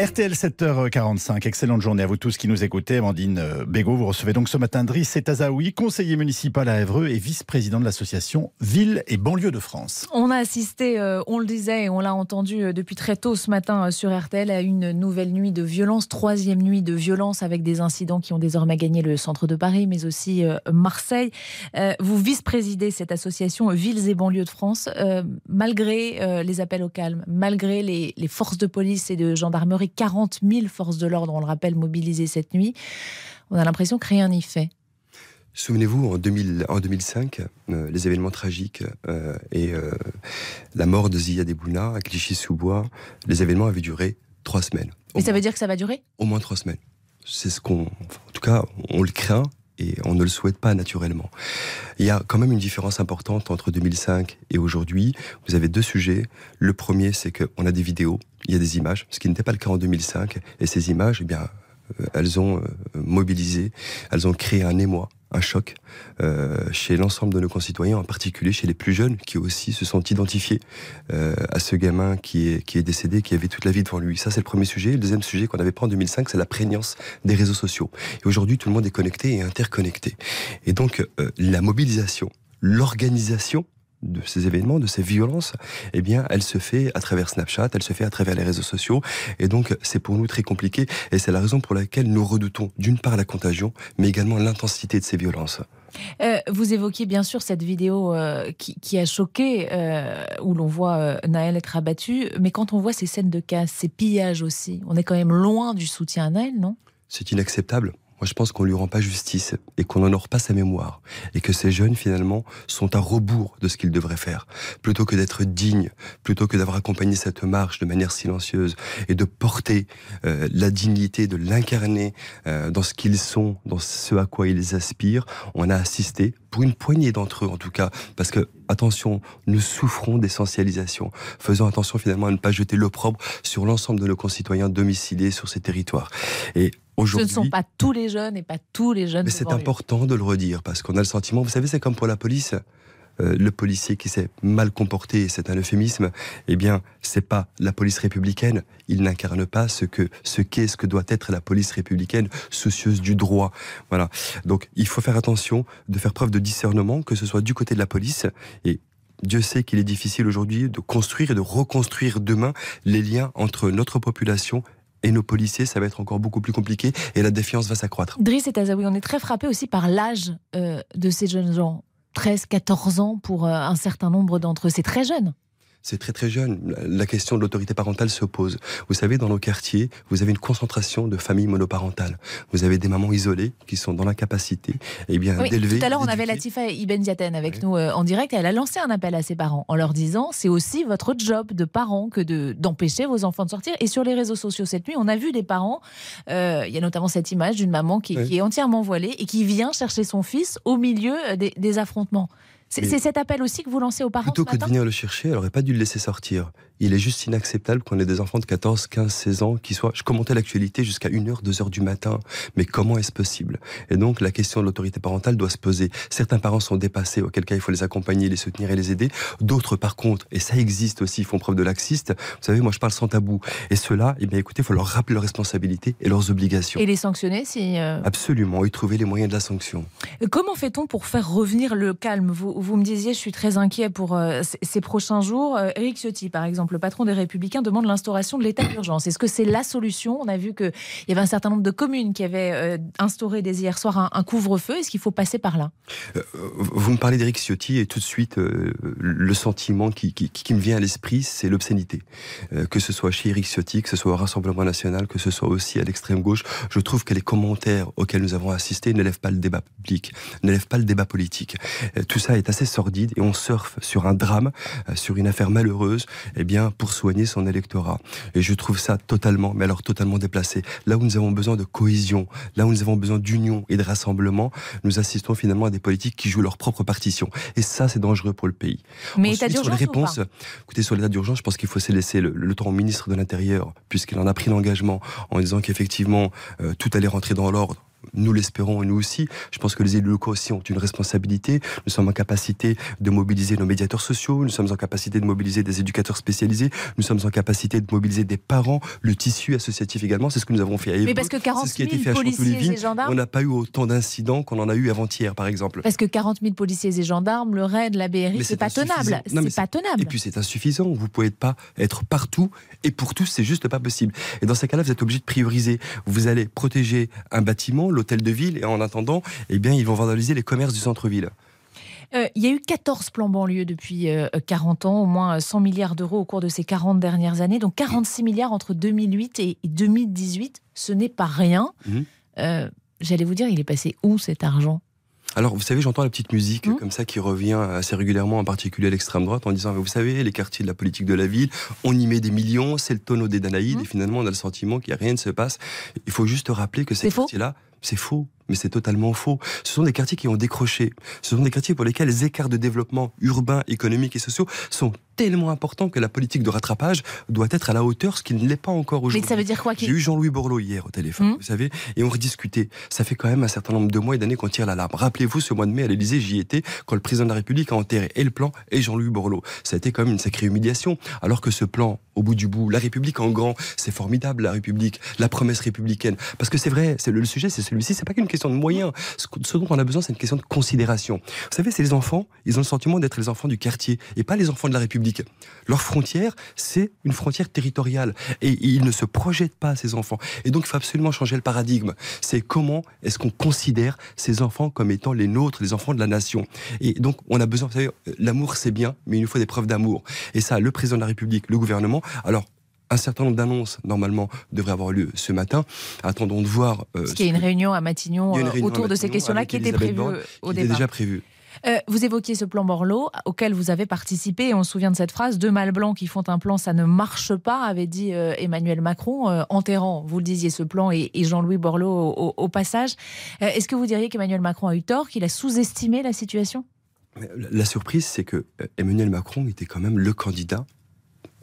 RTL 7h45, excellente journée à vous tous qui nous écoutez. Amandine euh, Bégaud, vous recevez donc ce matin Driss Etazaoui, conseiller municipal à Évreux et vice-président de l'association Ville et banlieue de France. On a assisté, euh, on le disait et on l'a entendu euh, depuis très tôt ce matin sur RTL, à une nouvelle nuit de violence, troisième nuit de violence avec des incidents qui ont désormais gagné le centre de Paris, mais aussi Marseille. Vous vice-présidez cette association Villes et banlieues de France, malgré les appels au calme, malgré les forces de police et de gendarmerie 40 000 forces de l'ordre, on le rappelle, mobilisées cette nuit. On a l'impression que rien n'y fait. Souvenez-vous, en, 2005, euh, les événements tragiques euh, et euh, la mort de Zia Debouna à Clichy-sous-Bois, les événements avaient duré trois semaines. Et ça veut dire que ça va durer? Au moins trois semaines. C'est ce qu'on. En tout cas, on le craint et on ne le souhaite pas naturellement. Il y a quand même une différence importante entre 2005 et aujourd'hui. Vous avez deux sujets. Le premier, c'est qu'on a des vidéos, il y a des images, ce qui n'était pas le cas en 2005. Et ces images, eh bien, euh, elles ont euh, mobilisé, elles ont créé un émoi un choc euh, chez l'ensemble de nos concitoyens, en particulier chez les plus jeunes, qui aussi se sont identifiés euh, à ce gamin qui est, qui est décédé, qui avait toute la vie devant lui. Ça, c'est le premier sujet. Le deuxième sujet qu'on n'avait pas en 2005, c'est la prégnance des réseaux sociaux. Et aujourd'hui, tout le monde est connecté et interconnecté. Et donc, euh, la mobilisation, l'organisation de ces événements, de ces violences, eh bien, elle se fait à travers Snapchat, elle se fait à travers les réseaux sociaux, et donc c'est pour nous très compliqué, et c'est la raison pour laquelle nous redoutons d'une part la contagion, mais également l'intensité de ces violences. Euh, vous évoquiez bien sûr cette vidéo euh, qui, a choqué, euh, où l'on voit Naël être abattu, mais quand on voit ces scènes de casse, ces pillages aussi, on est quand même loin du soutien à Naël, non? C'est inacceptable. Moi, je pense qu'on lui rend pas justice et qu'on n'honore pas sa mémoire et que ces jeunes, finalement, sont à rebours de ce qu'ils devraient faire. Plutôt que d'être dignes, plutôt que d'avoir accompagné cette marche de manière silencieuse et de porter euh, la dignité, de l'incarner euh, dans ce qu'ils sont, dans ce à quoi ils aspirent, on a assisté pour une poignée d'entre eux en tout cas, parce que attention, nous souffrons d'essentialisation. Faisons attention finalement à ne pas jeter l'opprobre sur l'ensemble de nos concitoyens domiciliés sur ces territoires. Et ce ne sont pas tous les jeunes et pas tous les jeunes. Mais c'est important de le redire parce qu'on a le sentiment, vous savez, c'est comme pour la police. Euh, le policier qui s'est mal comporté, c'est un euphémisme, eh bien, c'est pas la police républicaine. Il n'incarne pas ce que, ce qu'est, ce que doit être la police républicaine, soucieuse du droit. Voilà. Donc, il faut faire attention de faire preuve de discernement, que ce soit du côté de la police et Dieu sait qu'il est difficile aujourd'hui de construire et de reconstruire demain les liens entre notre population et nos policiers, ça va être encore beaucoup plus compliqué et la défiance va s'accroître. Driss et Tazaoui, on est très frappé aussi par l'âge euh, de ces jeunes gens. 13, 14 ans pour euh, un certain nombre d'entre eux. C'est très jeune c'est très très jeune. La question de l'autorité parentale se pose. Vous savez, dans nos quartiers, vous avez une concentration de familles monoparentales. Vous avez des mamans isolées qui sont dans l'incapacité eh bien, d'élever. Tout à l'heure, on avait Latifa Ibn Ziaten avec nous euh, en direct et elle a lancé un appel à ses parents en leur disant c'est aussi votre job de parent que de, d'empêcher vos enfants de sortir. Et sur les réseaux sociaux cette nuit, on a vu des parents. Euh, il y a notamment cette image d'une maman qui, est entièrement voilée et qui vient chercher son fils au milieu des affrontements. C'est cet appel aussi que vous lancez aux parents Plutôt que de venir le chercher, elle n'aurait pas dû le laisser sortir. Il est juste inacceptable qu'on ait des enfants de 14, 15, 16 ans qui soient. Je commentais l'actualité jusqu'à 1h, 2h du matin. Mais comment est-ce possible? Et donc, la question de l'autorité parentale doit se poser. Certains parents sont dépassés, auquel cas il faut les accompagner, les soutenir et les aider. D'autres, par contre, et ça existe aussi, font preuve de laxiste. Vous savez, moi, je parle sans tabou. Et ceux-là, eh bien, écoutez, il faut leur rappeler leurs responsabilités et leurs obligations. Et les sanctionner si. Euh, Absolument, et trouver les moyens de la sanction. Comment fait-on pour faire revenir le calme? Vous, vous, me disiez, je suis très inquiet pour euh, ces prochains jours. Euh, Eric Ciotti, par exemple, le patron des Républicains, demande l'instauration de l'état d'urgence. Est-ce que c'est la solution? On a vu qu'il y avait un certain nombre de communes qui avaient euh, instauré dès hier soir un, couvre-feu. Est-ce qu'il faut passer par là? Euh, Vous me parlez d'Eric Ciotti et tout de suite, euh, le sentiment qui, me vient à l'esprit, c'est l'obscénité. que ce soit chez Eric Ciotti, que ce soit au Rassemblement National, que ce soit aussi à l'extrême gauche, je trouve que les commentaires auxquels nous avons assisté ne lèvent pas le débat public, ne lèvent pas le débat politique. tout ça est assez sordide et on surfe sur un drame, sur une affaire malheureuse, eh bien, pour soigner son électorat. Et je trouve ça totalement, mais alors totalement déplacé. Là où nous avons besoin de cohésion, là où nous avons besoin d'union et de rassemblement, nous assistons finalement à des politiques qui jouent leur propre partition. Et ça, c'est dangereux pour le pays. Mais Ensuite, sur les réponses, écoutez, sur l'état d'urgence, je pense qu'il faut se laisser le, temps au ministre de l'Intérieur, puisqu'il en a pris l'engagement en disant qu'effectivement, euh, tout allait rentrer dans l'ordre nous l'espérons nous aussi. Je pense que les élus locaux aussi ont une responsabilité. Nous sommes en capacité de mobiliser nos médiateurs sociaux, nous sommes en capacité de mobiliser des éducateurs spécialisés, nous sommes en capacité de mobiliser des parents, le tissu associatif également. C'est ce que nous avons fait à. Mais parce que 40 C'est ce qui a 000 été fait à policiers et gendarmes On n'a pas eu autant d'incidents qu'on en a eu avant-hier, par exemple. Parce que 40 000 policiers et gendarmes, le RAID, la BRI, c'est pas tenable. C'est pas tenable. Et puis c'est insuffisant. Vous pouvez pas être partout et pour tous, c'est juste pas possible. Et dans ces cas-là, vous êtes obligé de prioriser. Vous allez protéger un bâtiment, l'hôtel de ville, et en attendant, eh bien, ils vont vandaliser les commerces du centre-ville. Euh, il y a eu 14 plans banlieue depuis euh, 40 ans, au moins 100 milliards d'euros au cours de ces 40 dernières années, donc 46 milliards entre 2008 et 2018. Ce n'est pas rien. Mhm. Euh, J'allais vous dire, il est passé où cet argent? Alors, vous savez, j'entends la petite musique Mhm. comme ça qui revient assez régulièrement, en particulier à l'extrême droite, en disant, vous savez, les quartiers de la politique de la ville, on y met des millions, c'est le tonneau des Danaïdes, Mhm. et finalement, on a le sentiment qu'il n'y a rien ne se passe. Il faut juste rappeler que ces quartiers-là, c'est faux, mais c'est totalement faux. Ce sont des quartiers qui ont décroché. Ce sont des quartiers pour lesquels les écarts de développement urbain, économique et sociaux sont tellement importants que la politique de rattrapage doit être à la hauteur, ce qui ne l'est pas encore Mais aujourd'hui. ça veut dire quoi J'ai eu Jean-Louis Borloo hier au téléphone, Mhm. vous savez, et on rediscutait. Ça fait quand même un certain nombre de mois et d'années qu'on tire l'alarme. Rappelez-vous, ce mois de mai, à l'Élysée, j'y étais, quand le président de la République a enterré et le plan et Jean-Louis Borloo. Ça a été quand même une sacrée humiliation. Alors que ce plan, au bout du bout, la République en grand, c'est formidable, la République, la promesse républicaine. Parce que c'est vrai, c'est le, le sujet, c'est celui-ci, c'est pas qu'une question de moyens. Ce, ce dont on a besoin, c'est une question de considération. Vous savez, c'est les enfants, ils ont le sentiment d'être les enfants du quartier et pas les enfants de la République. Leur frontière, c'est une frontière territoriale. Et ils ne se projettent pas, ces enfants. Et donc, il faut absolument changer le paradigme. C'est comment est-ce qu'on considère ces enfants comme étant les nôtres, les enfants de la nation. Et donc, on a besoin, vous savez, l'amour, c'est bien, mais il nous faut des preuves d'amour. Et ça, le président de la République, le gouvernement, alors, un certain nombre d'annonces, normalement, devraient avoir lieu ce matin. Attendons de voir. euh, Parce qu'il y a une réunion à Matignon euh, à autour de ces questions-là qui était prévue euh, au départ. déjà. Euh, vous évoquiez ce plan Borloo auquel vous avez participé et on se souvient de cette phrase deux mâles blancs qui font un plan, ça ne marche pas, avait dit euh, Emmanuel Macron, euh, enterrant, vous le disiez, ce plan et, et Jean-Louis Borloo au, au- passage. Est-ce que vous diriez qu'Emmanuel Macron a eu tort, qu'il a sous-estimé la situation? La surprise, c'est que Emmanuel Macron était quand même le candidat,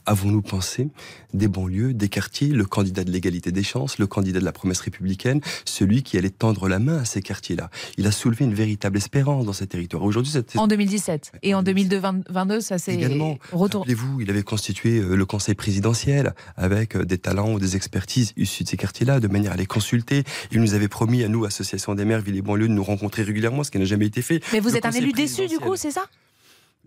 avons-nous pensé, des banlieues, des quartiers, le candidat de l'égalité des chances, le candidat de la promesse républicaine, celui qui allait tendre la main à ces quartiers-là? Il a soulevé une véritable espérance dans ces territoires. Aujourd'hui, En 2017 et en En 2022, ça s'est Également. retourné. Rappelez-vous, il avait constitué euh, le conseil présidentiel avec euh, des talents ou des expertises issus de ces quartiers-là, de manière à les consulter. Il nous avait promis à nous, Association des maires, villes et banlieues, de nous rencontrer régulièrement, ce qui n'a jamais été fait. Mais vous Le êtes un élu déçu du coup, c'est ça?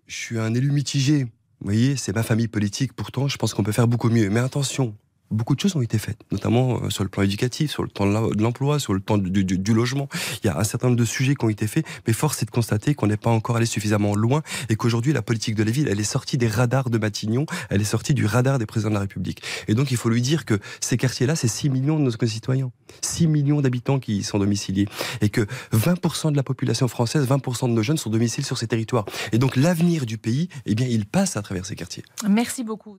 Je suis un élu mitigé. Vous voyez, c'est ma famille politique. Pourtant, je pense qu'on peut faire beaucoup mieux. Mais attention, beaucoup de choses ont été faites, notamment euh, sur le plan éducatif, sur le temps de l'emploi, sur le du- du logement. Il y a un certain nombre de sujets qui ont été faits, mais force est de constater qu'on n'est pas encore allé suffisamment loin et qu'aujourd'hui, la politique de la ville, elle est sortie des radars de Matignon, elle est sortie du radar des présidents de la République. Et donc, il faut lui dire que ces quartiers-là, c'est 6 millions de nos concitoyens. 6 millions d'habitants qui y sont domiciliés. Et que 20% de la population française, 20% de nos jeunes sont domiciliés sur ces territoires. Et donc, l'avenir du pays, eh bien, il passe à travers ces quartiers. Merci beaucoup.